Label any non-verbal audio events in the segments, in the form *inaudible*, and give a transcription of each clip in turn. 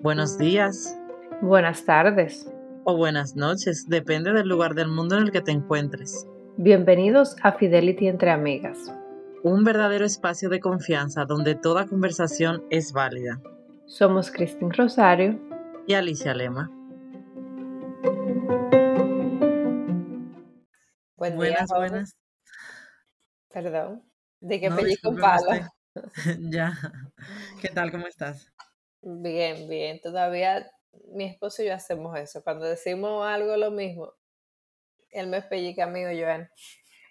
Buenos días. Buenas tardes. O buenas noches, depende del lugar del mundo en el que te encuentres. Bienvenidos a Fidelity entre Amigas. Un verdadero espacio de confianza donde toda conversación es válida. Somos Cristín Rosario y Alicia Lema. buenas, buenas. Perdón. De que pellizco un palo. ya. *laughs* ¿Qué tal? ¿Cómo estás? Bien, bien. Todavía mi esposo y yo hacemos eso. Cuando decimos algo lo mismo, él me pellizca a mí o Joan.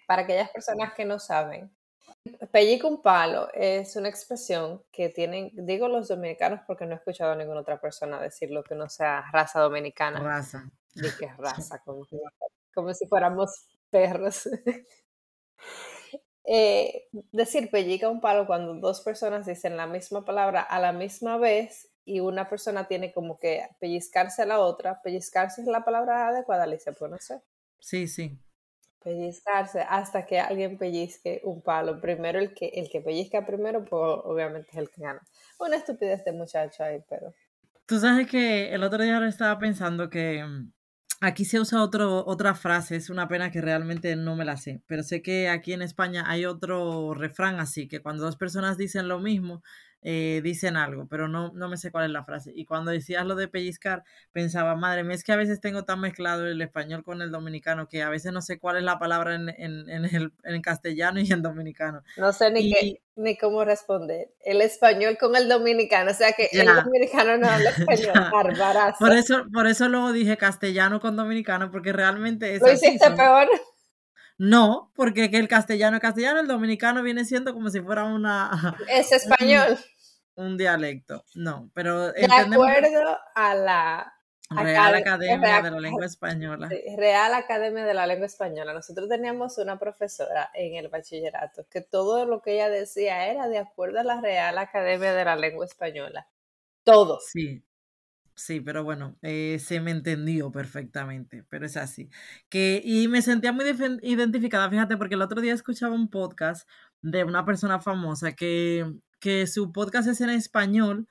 Para aquellas personas que no saben, pellizco un palo es una expresión que tienen, digo los dominicanos porque no he escuchado a ninguna otra persona decirlo que no sea raza dominicana. Raza. De que *laughs* raza, como, como si fuéramos perros. *laughs* Eh, decir pellica un palo cuando dos personas dicen la misma palabra a la misma vez y una persona tiene como que pellizcarse a la otra. Pellizcarse es la palabra adecuada, Alicia, pues no sé. Sí, sí. Pellizcarse hasta que alguien pellizque un palo. Primero el que, el que pellizca primero, pues obviamente es el que gana. Una estupidez de muchacho ahí, pero... Tú sabes que el otro día estaba pensando que mm, Aquí se usa otro, otra frase, es una pena que realmente no me la sé, pero sé que aquí en España hay otro refrán así, que cuando dos personas dicen lo mismo, eh, dicen algo, pero no, no me sé cuál es la frase. Y cuando decías lo de pellizcar, pensaba, madre mía, es que a veces tengo tan mezclado el español con el dominicano que a veces no sé cuál es la palabra en, en, en el en castellano y en dominicano. No sé ni, qué, ni cómo responder. El español con el dominicano, o sea que el dominicano no habla *laughs* español, barbarazo. Por eso, por eso luego dije castellano con dominicano, porque realmente es Lo hiciste peor. No, porque el castellano castellano, el dominicano viene siendo como si fuera una... Es *laughs* español. Un, dialecto, no, pero... De acuerdo a la... Real Academia de la Lengua Española. Real Academia de la Lengua Española. Nosotros teníamos una profesora en el bachillerato que todo lo que ella decía era de acuerdo a la Real Academia de la Lengua Española. Todo. Sí, Sí, pero bueno, eh, se me entendió perfectamente, pero es así. Que, y me sentía muy identificada, fíjate, porque el otro día escuchaba un podcast de una persona famosa que, que su podcast es en español,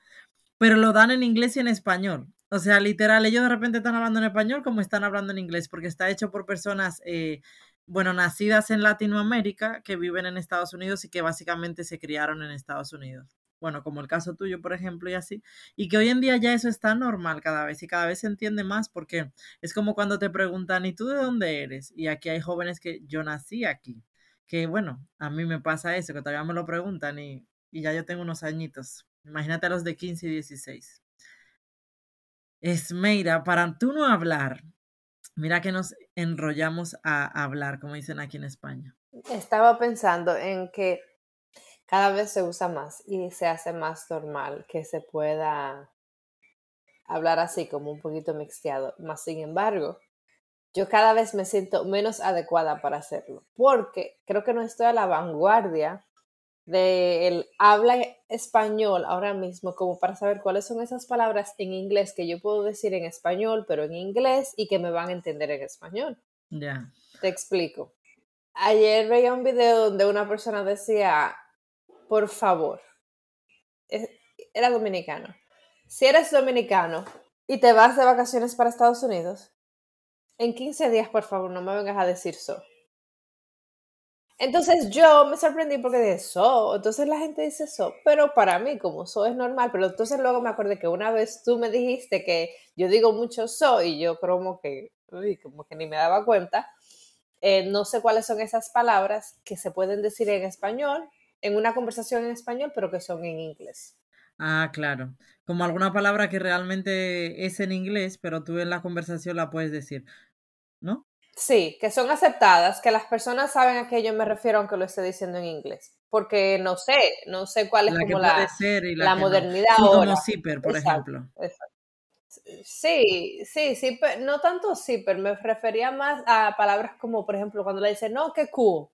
pero lo dan en inglés y en español. O sea, literal, ellos de repente están hablando en español como están hablando en inglés, porque está hecho por personas, eh, bueno, nacidas en Latinoamérica, que viven en Estados Unidos y que básicamente se criaron en Estados Unidos bueno, como el caso tuyo, por ejemplo, y así, y que hoy en día ya eso está normal cada vez y cada vez se entiende más porque es como cuando te preguntan, ¿y tú de dónde eres? Y aquí hay jóvenes que yo nací aquí, que bueno, a mí me pasa eso, que todavía me lo preguntan y, y ya yo tengo unos añitos, imagínate a los de 15 y 16. Esmeira, para tú no hablar, mira que nos enrollamos a hablar, como dicen aquí en España. Estaba pensando en que cada vez se usa más y se hace más normal que se pueda hablar así como un poquito mixteado. Más sin embargo, yo cada vez me siento menos adecuada para hacerlo, porque creo que no estoy a la vanguardia del habla español ahora mismo como para saber cuáles son esas palabras en inglés que yo puedo decir en español, pero en inglés y que me van a entender en español. Ya. Te explico. Ayer veía un video donde una persona decía, por favor, era dominicano. Si eres dominicano y te vas de vacaciones para Estados Unidos, en 15 días, por favor, no me vengas a decir so. Entonces yo me sorprendí porque dije so, entonces la gente dice so, pero para mí como so es normal, pero entonces luego me acordé que una vez tú me dijiste que yo digo mucho so y yo como que, como que ni me daba cuenta, eh, no sé cuáles son esas palabras que se pueden decir en español en una conversación en español, pero que son en inglés. Ah, claro. Como alguna palabra que realmente es en inglés, pero tú en la conversación la puedes decir, ¿no? Sí, que son aceptadas, que las personas saben a qué yo me refiero aunque lo esté diciendo en inglés. Porque no sé, no sé cuál es como la, la, modernidad Como zipper, por ejemplo. Sí, sí, sí, no tanto zipper, me refería más a palabras como, por ejemplo, cuando le dicen, no, qué cool.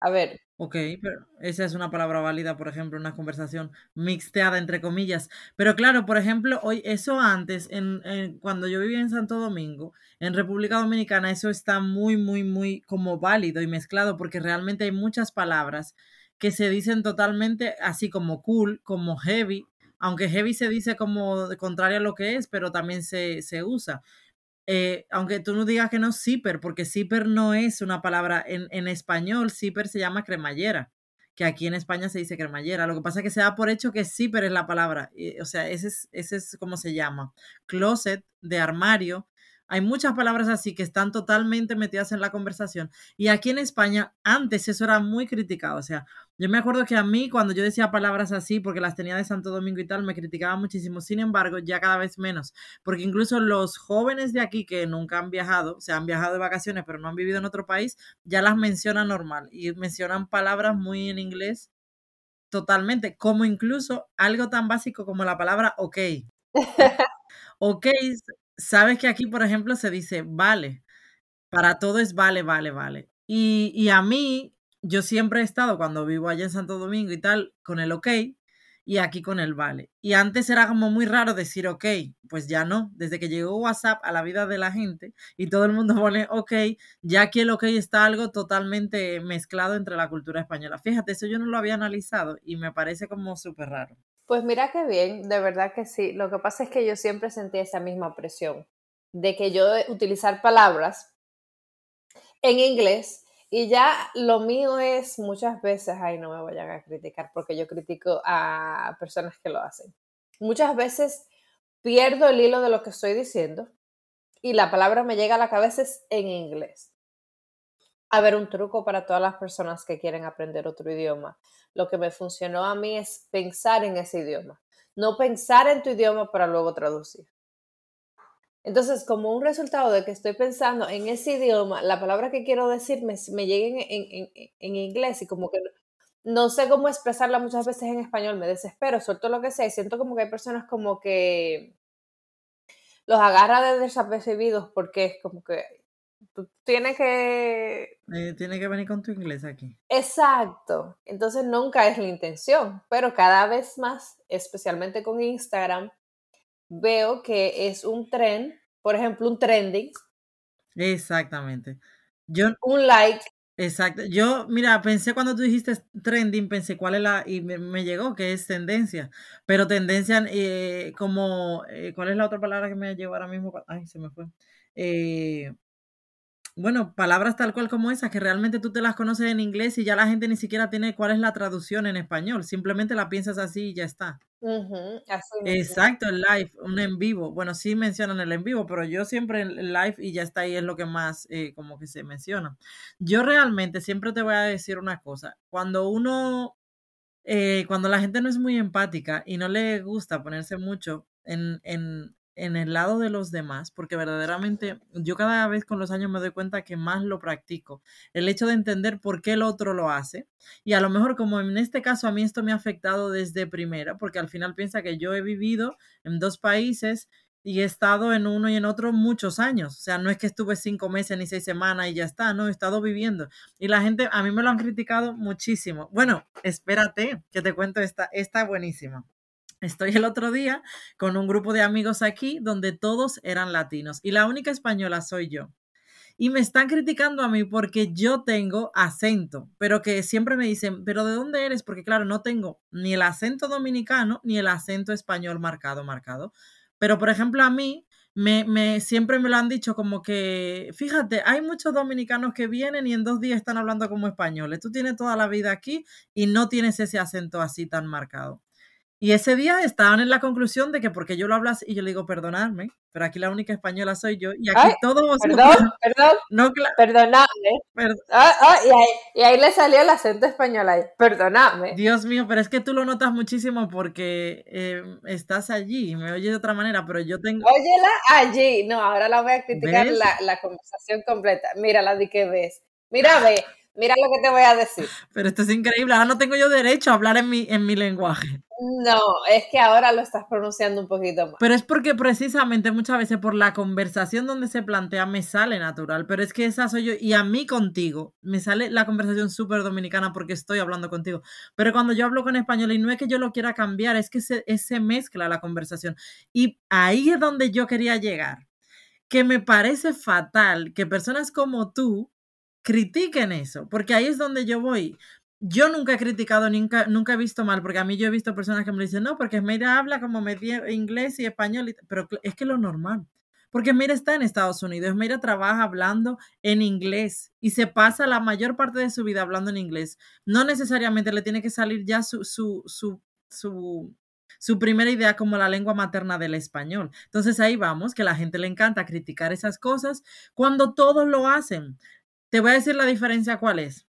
A ver, Ok, pero esa es una palabra válida, por ejemplo, una conversación mixteada, entre comillas. Pero claro, por ejemplo, hoy, eso antes, en, cuando yo vivía en Santo Domingo, en República Dominicana, eso está muy, muy, muy como válido y mezclado, porque realmente hay muchas palabras que se dicen totalmente así como cool, como heavy, aunque heavy se dice como contrario a lo que es, pero también se, se usa. Eh, aunque tú no digas que no zipper, porque zipper no es una palabra en, en español, zipper se llama cremallera que aquí en España se dice cremallera. Lo que pasa es que se da por hecho que pero es la palabra. o sea, ese es, ese es como se llama. Closet, de armario, hay muchas palabras así que están totalmente metidas en la conversación. Y aquí en España, antes eso era muy criticado. O sea, yo me acuerdo que a mí, cuando yo decía palabras así, porque las tenía de Santo Domingo y tal, me criticaba muchísimo. Sin embargo, ya cada vez menos. Porque incluso los jóvenes de aquí que nunca han viajado, o sea, han viajado de vacaciones, pero no han vivido en otro país, ya las mencionan normal. Y mencionan palabras muy en inglés totalmente. Como incluso algo tan básico como la palabra ok. *laughs* ok sabes que aquí, por ejemplo, se dice vale. Para todo es vale, vale, vale. Y, y a mí, yo siempre he estado, cuando vivo allá en Santo Domingo y tal, con el ok y aquí con el vale. Y antes era como muy raro decir ok, pues ya no. Desde que llegó WhatsApp a la vida de la gente y todo el mundo *laughs* pone ok, ya aquí el ok está algo totalmente mezclado entre la cultura española. Fíjate, eso yo no lo había analizado y me parece como súper raro. Pues mira qué bien, de verdad que sí. Lo que pasa es que yo siempre sentí esa misma presión de que yo utilizar palabras en inglés y ya lo mío es muchas veces, ay, no me vayan a criticar porque yo critico a personas que lo hacen. Muchas veces pierdo el hilo de lo que estoy diciendo y la palabra me llega a la cabeza en inglés. A ver, un truco para todas las personas que quieren aprender otro idioma lo que me funcionó a mí es pensar en ese idioma, no pensar en tu idioma para luego traducir. Entonces, como un resultado de que estoy pensando en ese idioma, la palabra que quiero decir me, me llega en, inglés y como que no sé cómo expresarla muchas veces en español, me desespero, suelto lo que sea y siento como que hay personas como que los agarra de desapercibidos porque es como que tú tienes que... Eh, tiene que venir con tu inglés aquí. Exacto. Entonces nunca es la intención, pero cada vez más, especialmente con Instagram, veo que es un trend, por ejemplo, un trending. Exactamente. Yo, un like. Exacto. Yo, mira, pensé cuando tú dijiste trending, pensé cuál es la, y me, llegó que es tendencia, pero tendencia eh, como, eh, ¿cuál es la otra palabra que me llegó ahora mismo? Ay, se me fue. Eh, bueno, palabras tal cual como esas, que realmente tú te las conoces en inglés y ya la gente ni siquiera tiene cuál es la traducción en español, simplemente la piensas así y ya está. Exacto, el live, un en vivo. Bueno, sí mencionan el en vivo, pero yo siempre el live y ya está ahí es lo que más eh, como que se menciona. Yo realmente siempre te voy a decir una cosa, cuando uno, eh, cuando la gente no es muy empática y no le gusta ponerse mucho en, en, en el lado de los demás, porque verdaderamente yo cada vez con los años me doy cuenta que más lo practico. El hecho de entender por qué el otro lo hace. Y a lo mejor como en este caso a mí esto me ha afectado desde primera, porque al final piensa que yo he vivido en dos países y he estado en uno y en otro muchos años. O sea, no es que estuve cinco meses ni seis semanas y ya está, no, he estado viviendo. Y la gente, a mí me lo han criticado muchísimo. Bueno, espérate, que te cuento esta, esta buenísima. Estoy el otro día con un grupo de amigos aquí donde todos eran latinos y la única española soy yo. Y me están criticando a mí porque yo tengo acento, pero que siempre me dicen, pero ¿de dónde eres? Porque claro, no tengo ni el acento dominicano ni el acento español marcado, marcado. Pero por ejemplo, a mí me, me, siempre me lo han dicho como que, fíjate, hay muchos dominicanos que vienen y en dos días están hablando como españoles. Tú tienes toda la vida aquí y no tienes ese acento así tan marcado. Y ese día estaban en la conclusión de que porque yo lo hablas y yo le digo perdonadme, pero aquí la única española soy yo y aquí todos vosotros... Perdón, perdón, *laughs* no, perdonadme. Ah, ah, y, ahí, y, ahí, le salió el acento español ahí, perdonadme. Dios mío, pero es que tú lo notas muchísimo porque eh, estás allí y me oyes de otra manera, pero yo tengo... Óyela allí, no, ahora la voy a criticar la, la, conversación completa. Mira la de que ves. Mira, ve, Mira lo que te voy a decir. Pero esto es increíble. Ahora no tengo yo derecho a hablar en mi, en mi lenguaje. No, es que ahora lo estás pronunciando un poquito más. Pero es porque precisamente muchas veces por la conversación donde se plantea me sale natural. Pero es que esa soy yo. Y a mí contigo me sale la conversación súper dominicana porque estoy hablando contigo. Pero cuando yo hablo con español y no es que yo lo quiera cambiar, es que se, se mezcla la conversación. Y ahí es donde yo quería llegar. Que me parece fatal que personas como tú critiquen eso, porque ahí es donde yo voy. yo nunca he criticado, nunca, nunca he visto mal, porque a mí yo he visto personas que me dicen, no, porque Meira habla como medio inglés y español, pero es que lo normal. Porque Meira está en Estados Unidos, Meira trabaja hablando en inglés y se pasa la mayor parte de su vida hablando en inglés. No necesariamente le tiene que salir ya su, su, su, su, su primera idea como la lengua materna del español. Entonces ahí vamos, que la gente le encanta criticar esas cosas cuando todos lo hacen. Te voy a decir la diferencia cuál es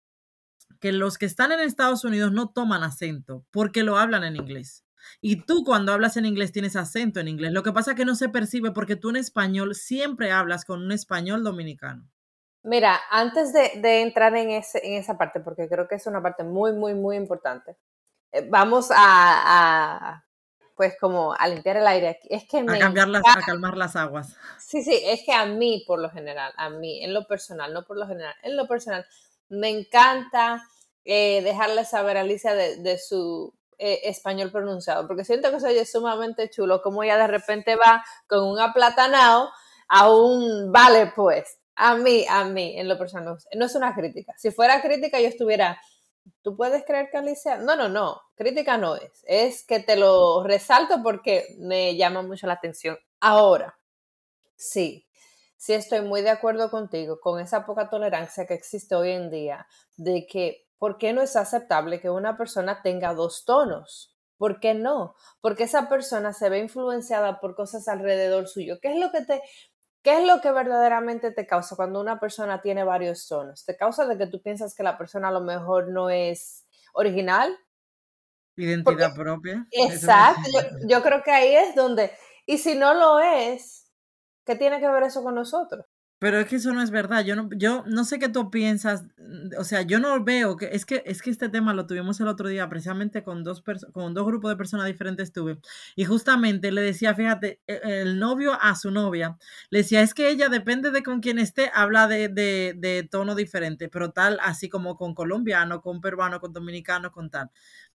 que los que están en Estados Unidos no toman acento porque lo hablan en inglés. Y tú cuando hablas en inglés tienes acento en inglés. Lo que pasa es que no se percibe porque tú en español siempre hablas con un español dominicano. Mira, antes de, entrar en, ese, en esa parte, porque creo que es una parte muy, muy, muy importante, eh, vamos a, pues como a limpiar el aire aquí. Es que a cambiar las, a calmar las aguas. Sí, sí, es que a mí por lo general, a mí, en lo personal, no por lo general, en lo personal, me encanta eh, dejarle saber a Alicia de, su eh, español pronunciado, porque siento que soy sumamente chulo, como ella de repente va con un aplatanado a un vale, pues. A mí, a mí, en lo personal, no es una crítica. Si fuera crítica, yo estuviera, ¿tú puedes creer que Alicia? No, no, no, crítica no es. Es que te lo resalto porque me llama mucho la atención. Ahora, sí, sí estoy muy de acuerdo contigo con esa poca tolerancia que existe hoy en día de que, ¿por qué no es aceptable que una persona tenga dos tonos? ¿Por qué no? Porque esa persona se ve influenciada por cosas alrededor suyo. ¿Qué es lo que te, qué es lo que verdaderamente te causa cuando una persona tiene varios tonos? ¿Te causa de que tú piensas que la persona a lo mejor no es original? Identidad propia. Exacto. yo creo que ahí es donde, y si no lo es, ¿Qué tiene que ver eso con nosotros? Pero es que eso no es verdad. Yo no, yo no sé qué tú piensas. O sea, yo no veo que es que es que este tema lo tuvimos el otro día precisamente con dos con dos grupos de personas diferentes tuve y justamente le decía, fíjate, e, el novio a su novia le decía es que ella depende de con quién esté habla de, de, de tono diferente, pero tal así como con colombiano, con peruano, con dominicano, con tal.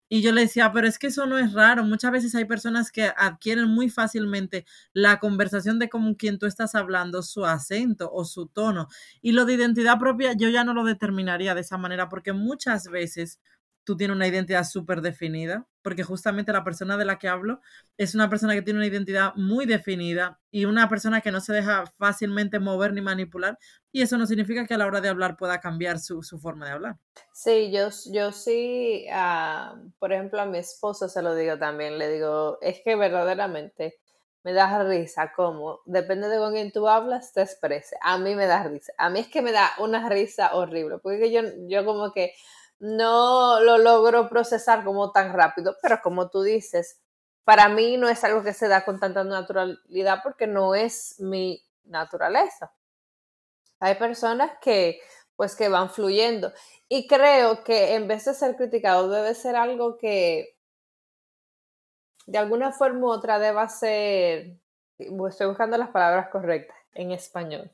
Y yo le decía, pero es que eso no es raro. Muchas veces hay personas que adquieren muy fácilmente la conversación de con quien tú estás hablando, su acento o su tono. Y lo de identidad propia yo ya no lo determinaría de esa manera porque muchas veces tú tienes una identidad súper definida, porque justamente la persona de la que hablo es una persona que tiene una identidad muy definida y una persona que no se deja fácilmente mover ni manipular, y eso no significa que a la hora de hablar pueda cambiar su, forma de hablar. Sí, yo, yo sí, ah, por ejemplo, a mi esposo se lo digo también, le digo, es que verdaderamente me da risa como, depende de con quién tú hablas, te exprese. A mí me da risa. A mí es que me da una risa horrible, porque yo, yo como que no lo logro procesar como tan rápido, pero como tú dices, para mí no es algo que se da con tanta naturalidad porque no es mi naturaleza. Hay personas que pues que van fluyendo y creo que en vez de ser criticado debe ser algo que de alguna forma u otra deba ser, estoy buscando las palabras correctas en español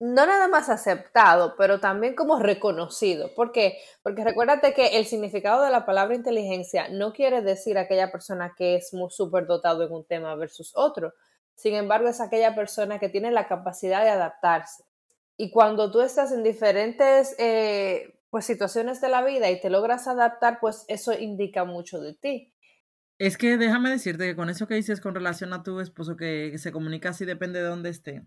no nada más aceptado, pero también como reconocido. ¿Por qué? Porque recuérdate que el significado de la palabra inteligencia no quiere decir aquella persona que es muy súper dotado en un tema versus otro. Sin embargo, es aquella persona que tiene la capacidad de adaptarse. Y cuando tú estás en diferentes eh, pues, situaciones de la vida y te logras adaptar, pues eso indica mucho de ti. Es que déjame decirte que con eso que dices con relación a tu esposo que se comunica así depende de dónde esté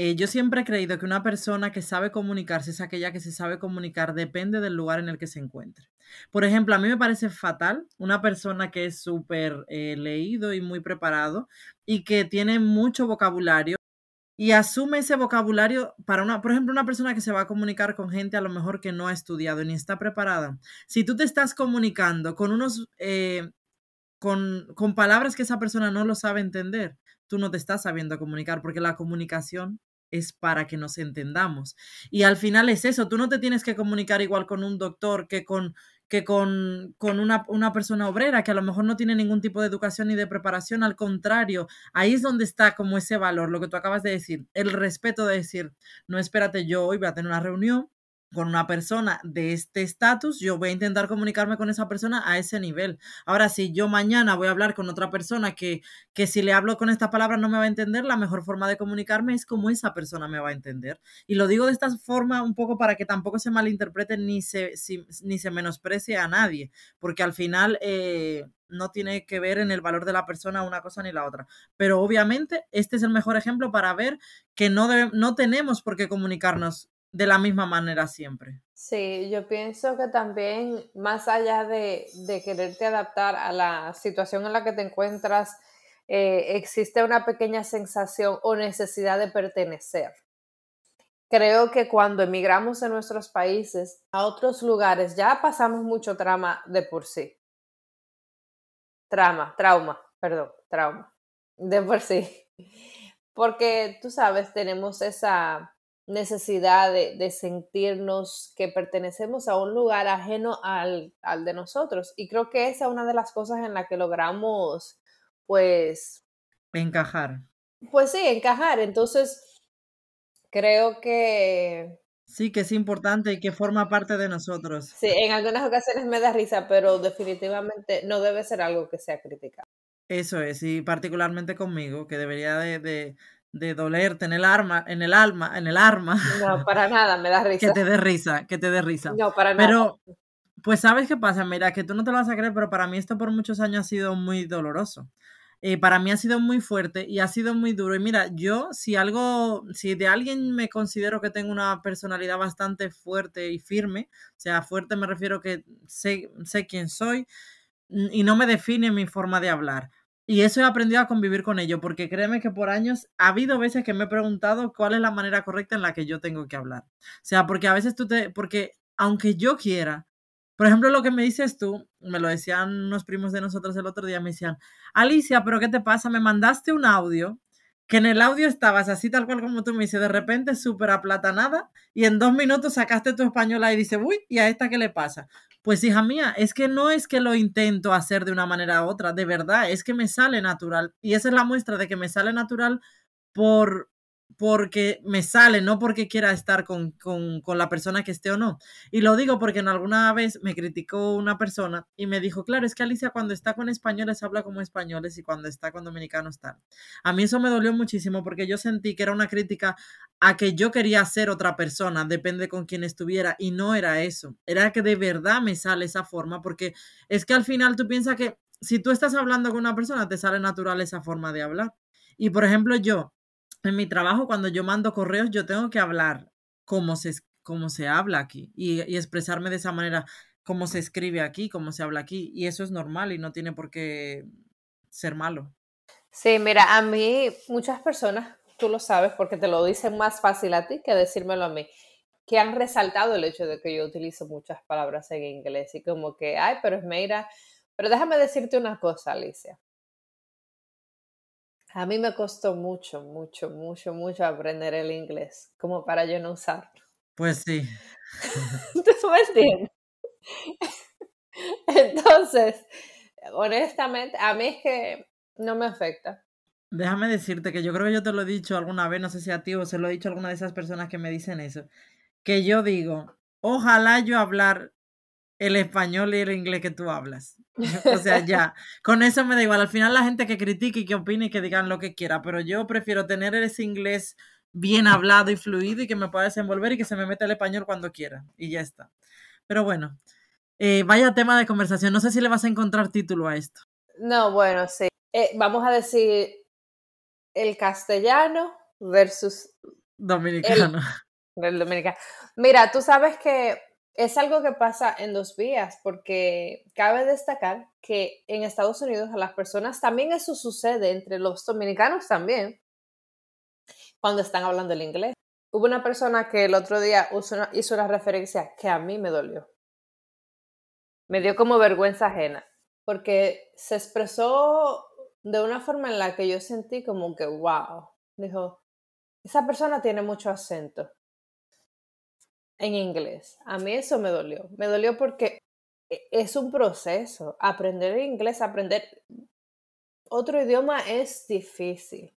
eh, yo siempre he creído que una persona que sabe comunicarse es aquella que se sabe comunicar, depende del lugar en el que se encuentre. Por ejemplo, a mí me parece fatal una persona que es súper eh, leído y muy preparado y que tiene mucho vocabulario y asume ese vocabulario para una, por ejemplo, una persona que se va a comunicar con gente a lo mejor que no ha estudiado ni está preparada. Si tú te estás comunicando con unos, eh, con, con palabras que esa persona no lo sabe entender, tú no te estás sabiendo comunicar porque la comunicación es para que nos entendamos. Y al final es eso, tú no te tienes que comunicar igual con un doctor que con, que con, con una, una, persona obrera que a lo mejor no tiene ningún tipo de educación ni de preparación, al contrario, ahí es donde está como ese valor, lo que tú acabas de decir, el respeto de decir, no espérate, yo hoy voy a tener una reunión con una persona de este estatus, yo voy a intentar comunicarme con esa persona a ese nivel. Ahora, si yo mañana voy a hablar con otra persona que, que si le hablo con esta palabra no me va a entender, la mejor forma de comunicarme es como esa persona me va a entender. Y lo digo de esta forma un poco para que tampoco se malinterprete ni se, ni se menosprecie a nadie, porque al final eh, no tiene que ver en el valor de la persona una cosa ni la otra. Pero obviamente este es el mejor ejemplo para ver que no, no tenemos por qué comunicarnos de la misma manera siempre. Sí, yo pienso que también más allá de, quererte adaptar a la situación en la que te encuentras, eh, existe una pequeña sensación o necesidad de pertenecer. Creo que cuando emigramos de nuestros países a otros lugares ya pasamos mucho trama de por sí. Trama, trauma, perdón, trauma, de por sí. Porque tú sabes, tenemos esa necesidad de, sentirnos que pertenecemos a un lugar ajeno al, al, de nosotros. Y creo que esa es una de las cosas en la que logramos, pues... Encajar. Pues sí, encajar. Entonces, creo que... Sí, que es importante y que forma parte de nosotros. Sí, en algunas ocasiones me da risa, pero definitivamente no debe ser algo que sea criticado. Eso es, y particularmente conmigo, que debería de de dolerte en el arma, en el alma, en el arma. No, *laughs* para nada, me da risa. que te dé risa, que te dé risa. No, para nada. Pero, pues, ¿sabes qué pasa? Mira, que tú no te lo vas a creer, pero para mí esto por muchos años ha sido muy doloroso. Eh, para mí ha sido muy fuerte y ha sido muy duro. Y mira, yo si algo, si de alguien me considero que tengo una personalidad bastante fuerte y firme, o sea, fuerte me refiero que sé, sé quién soy y no me define mi forma de hablar. Y eso he aprendido a convivir con ello, porque créeme que por años ha habido veces que me he preguntado cuál es la manera correcta en la que yo tengo que hablar. O sea, porque a veces tú te, porque aunque yo quiera, por ejemplo, lo que me dices tú, me lo decían unos primos de nosotros el otro día, me decían, Alicia, pero ¿qué te pasa? Me mandaste un audio, que en el audio estabas así tal cual como tú me dices, de repente súper aplatanada, y en dos minutos sacaste tu española y dices, uy, ¿y a esta qué le pasa? Pues hija mía, es que no es que lo intento hacer de una manera u otra, de verdad, es que me sale natural. Y esa es la muestra de que me sale natural por, porque me sale, no porque quiera estar con, con, con, la persona que esté o no. Y lo digo porque en alguna vez me criticó una persona y me dijo, claro, es que Alicia cuando está con españoles habla como españoles y cuando está con dominicanos tal. A mí eso me dolió muchísimo porque yo sentí que era una crítica a que yo quería ser otra persona, depende con quién estuviera, y no era eso, era que de verdad me sale esa forma, porque es que al final tú piensas que si tú estás hablando con una persona, te sale natural esa forma de hablar. Y por ejemplo, yo, en mi trabajo, cuando yo mando correos, yo tengo que hablar como se, como se habla aquí y, expresarme de esa manera, como se escribe aquí, como se habla aquí. Y eso es normal y no tiene por qué ser malo. Sí, mira, a mí muchas personas, tú lo sabes porque te lo dicen más fácil a ti que decírmelo a mí, que han resaltado el hecho de que yo utilizo muchas palabras en inglés y como que, ay, pero es mira, pero déjame decirte una cosa, Alicia. A mí me costó mucho, mucho, mucho, mucho aprender el inglés, como para yo no usarlo. Pues sí. *laughs* ¿Tú me entiendes? *laughs* Entonces, honestamente, a mí es que no me afecta. Déjame decirte que yo creo que yo te lo he dicho alguna vez, no sé si a ti o se lo he dicho a alguna de esas personas que me dicen eso, que yo digo, ojalá yo hablar el español y el inglés que tú hablas. *laughs* O sea, ya, con eso me da igual. Al final la gente que critique y que opine y que digan lo que quiera, pero yo prefiero tener ese inglés bien hablado y fluido y que me pueda desenvolver y que se me meta el español cuando quiera. Y ya está. Pero bueno, eh, vaya tema de conversación. No sé si le vas a encontrar título a esto. No, bueno, sí. Eh, vamos a decir el castellano versus dominicano. el dominicano. Mira, tú sabes que es algo que pasa en dos vías, porque cabe destacar que en Estados Unidos a las personas también eso sucede, entre los dominicanos también, cuando están hablando el inglés. Hubo una persona que el otro día hizo una, referencia que a mí me dolió. Me dio como vergüenza ajena, porque se expresó de una forma en la que yo sentí como que, wow, dijo, esa persona tiene mucho acento en inglés. A mí eso me dolió. Me dolió porque e, es un proceso. Aprender inglés, aprender otro idioma es difícil.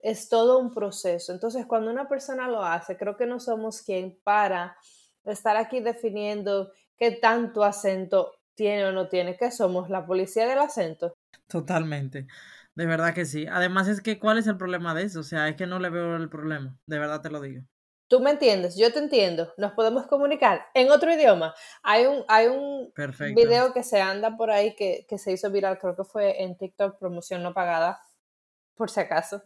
Es todo un proceso. Entonces, cuando una persona lo hace, creo que no somos quien para estar aquí definiendo qué tanto acento tiene o no tiene, que somos la policía del acento. Totalmente. De verdad que sí. Además es que, ¿cuál es el problema de eso? O sea, es que no le veo el problema. De verdad te lo digo. Tú me entiendes, yo te entiendo. Nos podemos comunicar en otro idioma. Hay un, hay un video que se anda por ahí que, que se hizo viral, creo que fue en TikTok, promoción no pagada, por si acaso,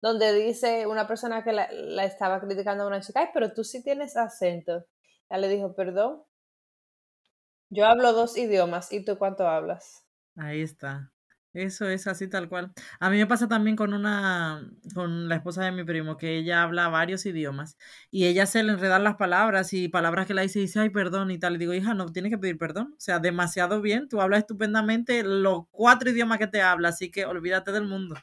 donde dice una persona que la, la estaba criticando a una chica, ay, pero tú sí tienes acento. Ella le dijo, perdón, yo hablo dos idiomas, ¿y tú cuánto hablas? Ahí está. Eso es así tal cual. A mí me pasa también con una, con la esposa de mi primo, que ella habla varios idiomas y ella se le enredan las palabras y palabras que la dice y dice, ay, perdón y tal. Y digo, hija, no tienes que pedir perdón. O sea, demasiado bien, tú hablas estupendamente los cuatro idiomas que te habla, así que olvídate del mundo.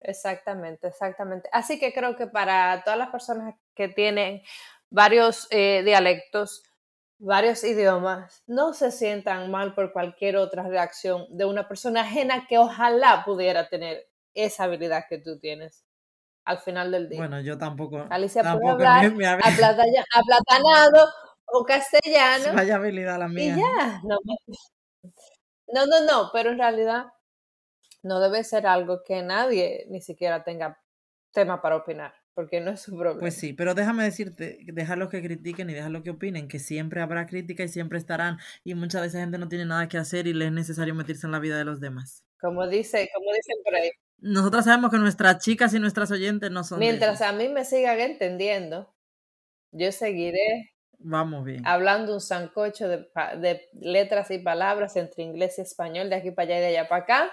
Exactamente, exactamente. Así que creo que para todas las personas que tienen varios eh, dialectos, varios idiomas, no se sientan mal por cualquier otra reacción de una persona ajena que ojalá pudiera tener esa habilidad que tú tienes al final del día. Bueno, yo tampoco. Alicia puede hablar aplatanado o castellano. *laughs* Vaya habilidad la mía. Y ya. No, *laughs* no, no, no, pero en realidad no debe ser algo que nadie ni siquiera tenga tema para opinar porque no es su problema. Pues sí, pero déjame decirte, déjalo que critiquen y déjalo que opinen, que siempre habrá crítica y siempre estarán, y mucha de esa gente no tiene nada que hacer y le es necesario meterse en la vida de los demás. Como dice, como dicen por ahí. Nosotras sabemos que nuestras chicas y nuestras oyentes no son. Mientras a mí me sigan entendiendo, yo seguiré. Vamos bien. Hablando un sancocho de, de letras y palabras entre inglés y español, de aquí para allá y de allá para acá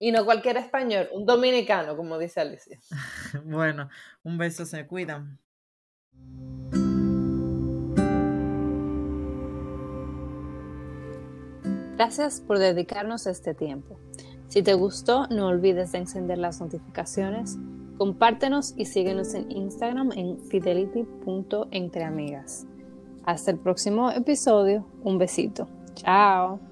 y no cualquier español, un dominicano, como dice Alicia. *laughs* bueno, un beso, se cuidan. Gracias por dedicarnos este tiempo. Si te gustó, no olvides de encender las notificaciones, compártenos y síguenos en Instagram en fidelity.entreamigas. Hasta el próximo episodio. Un besito. Chao.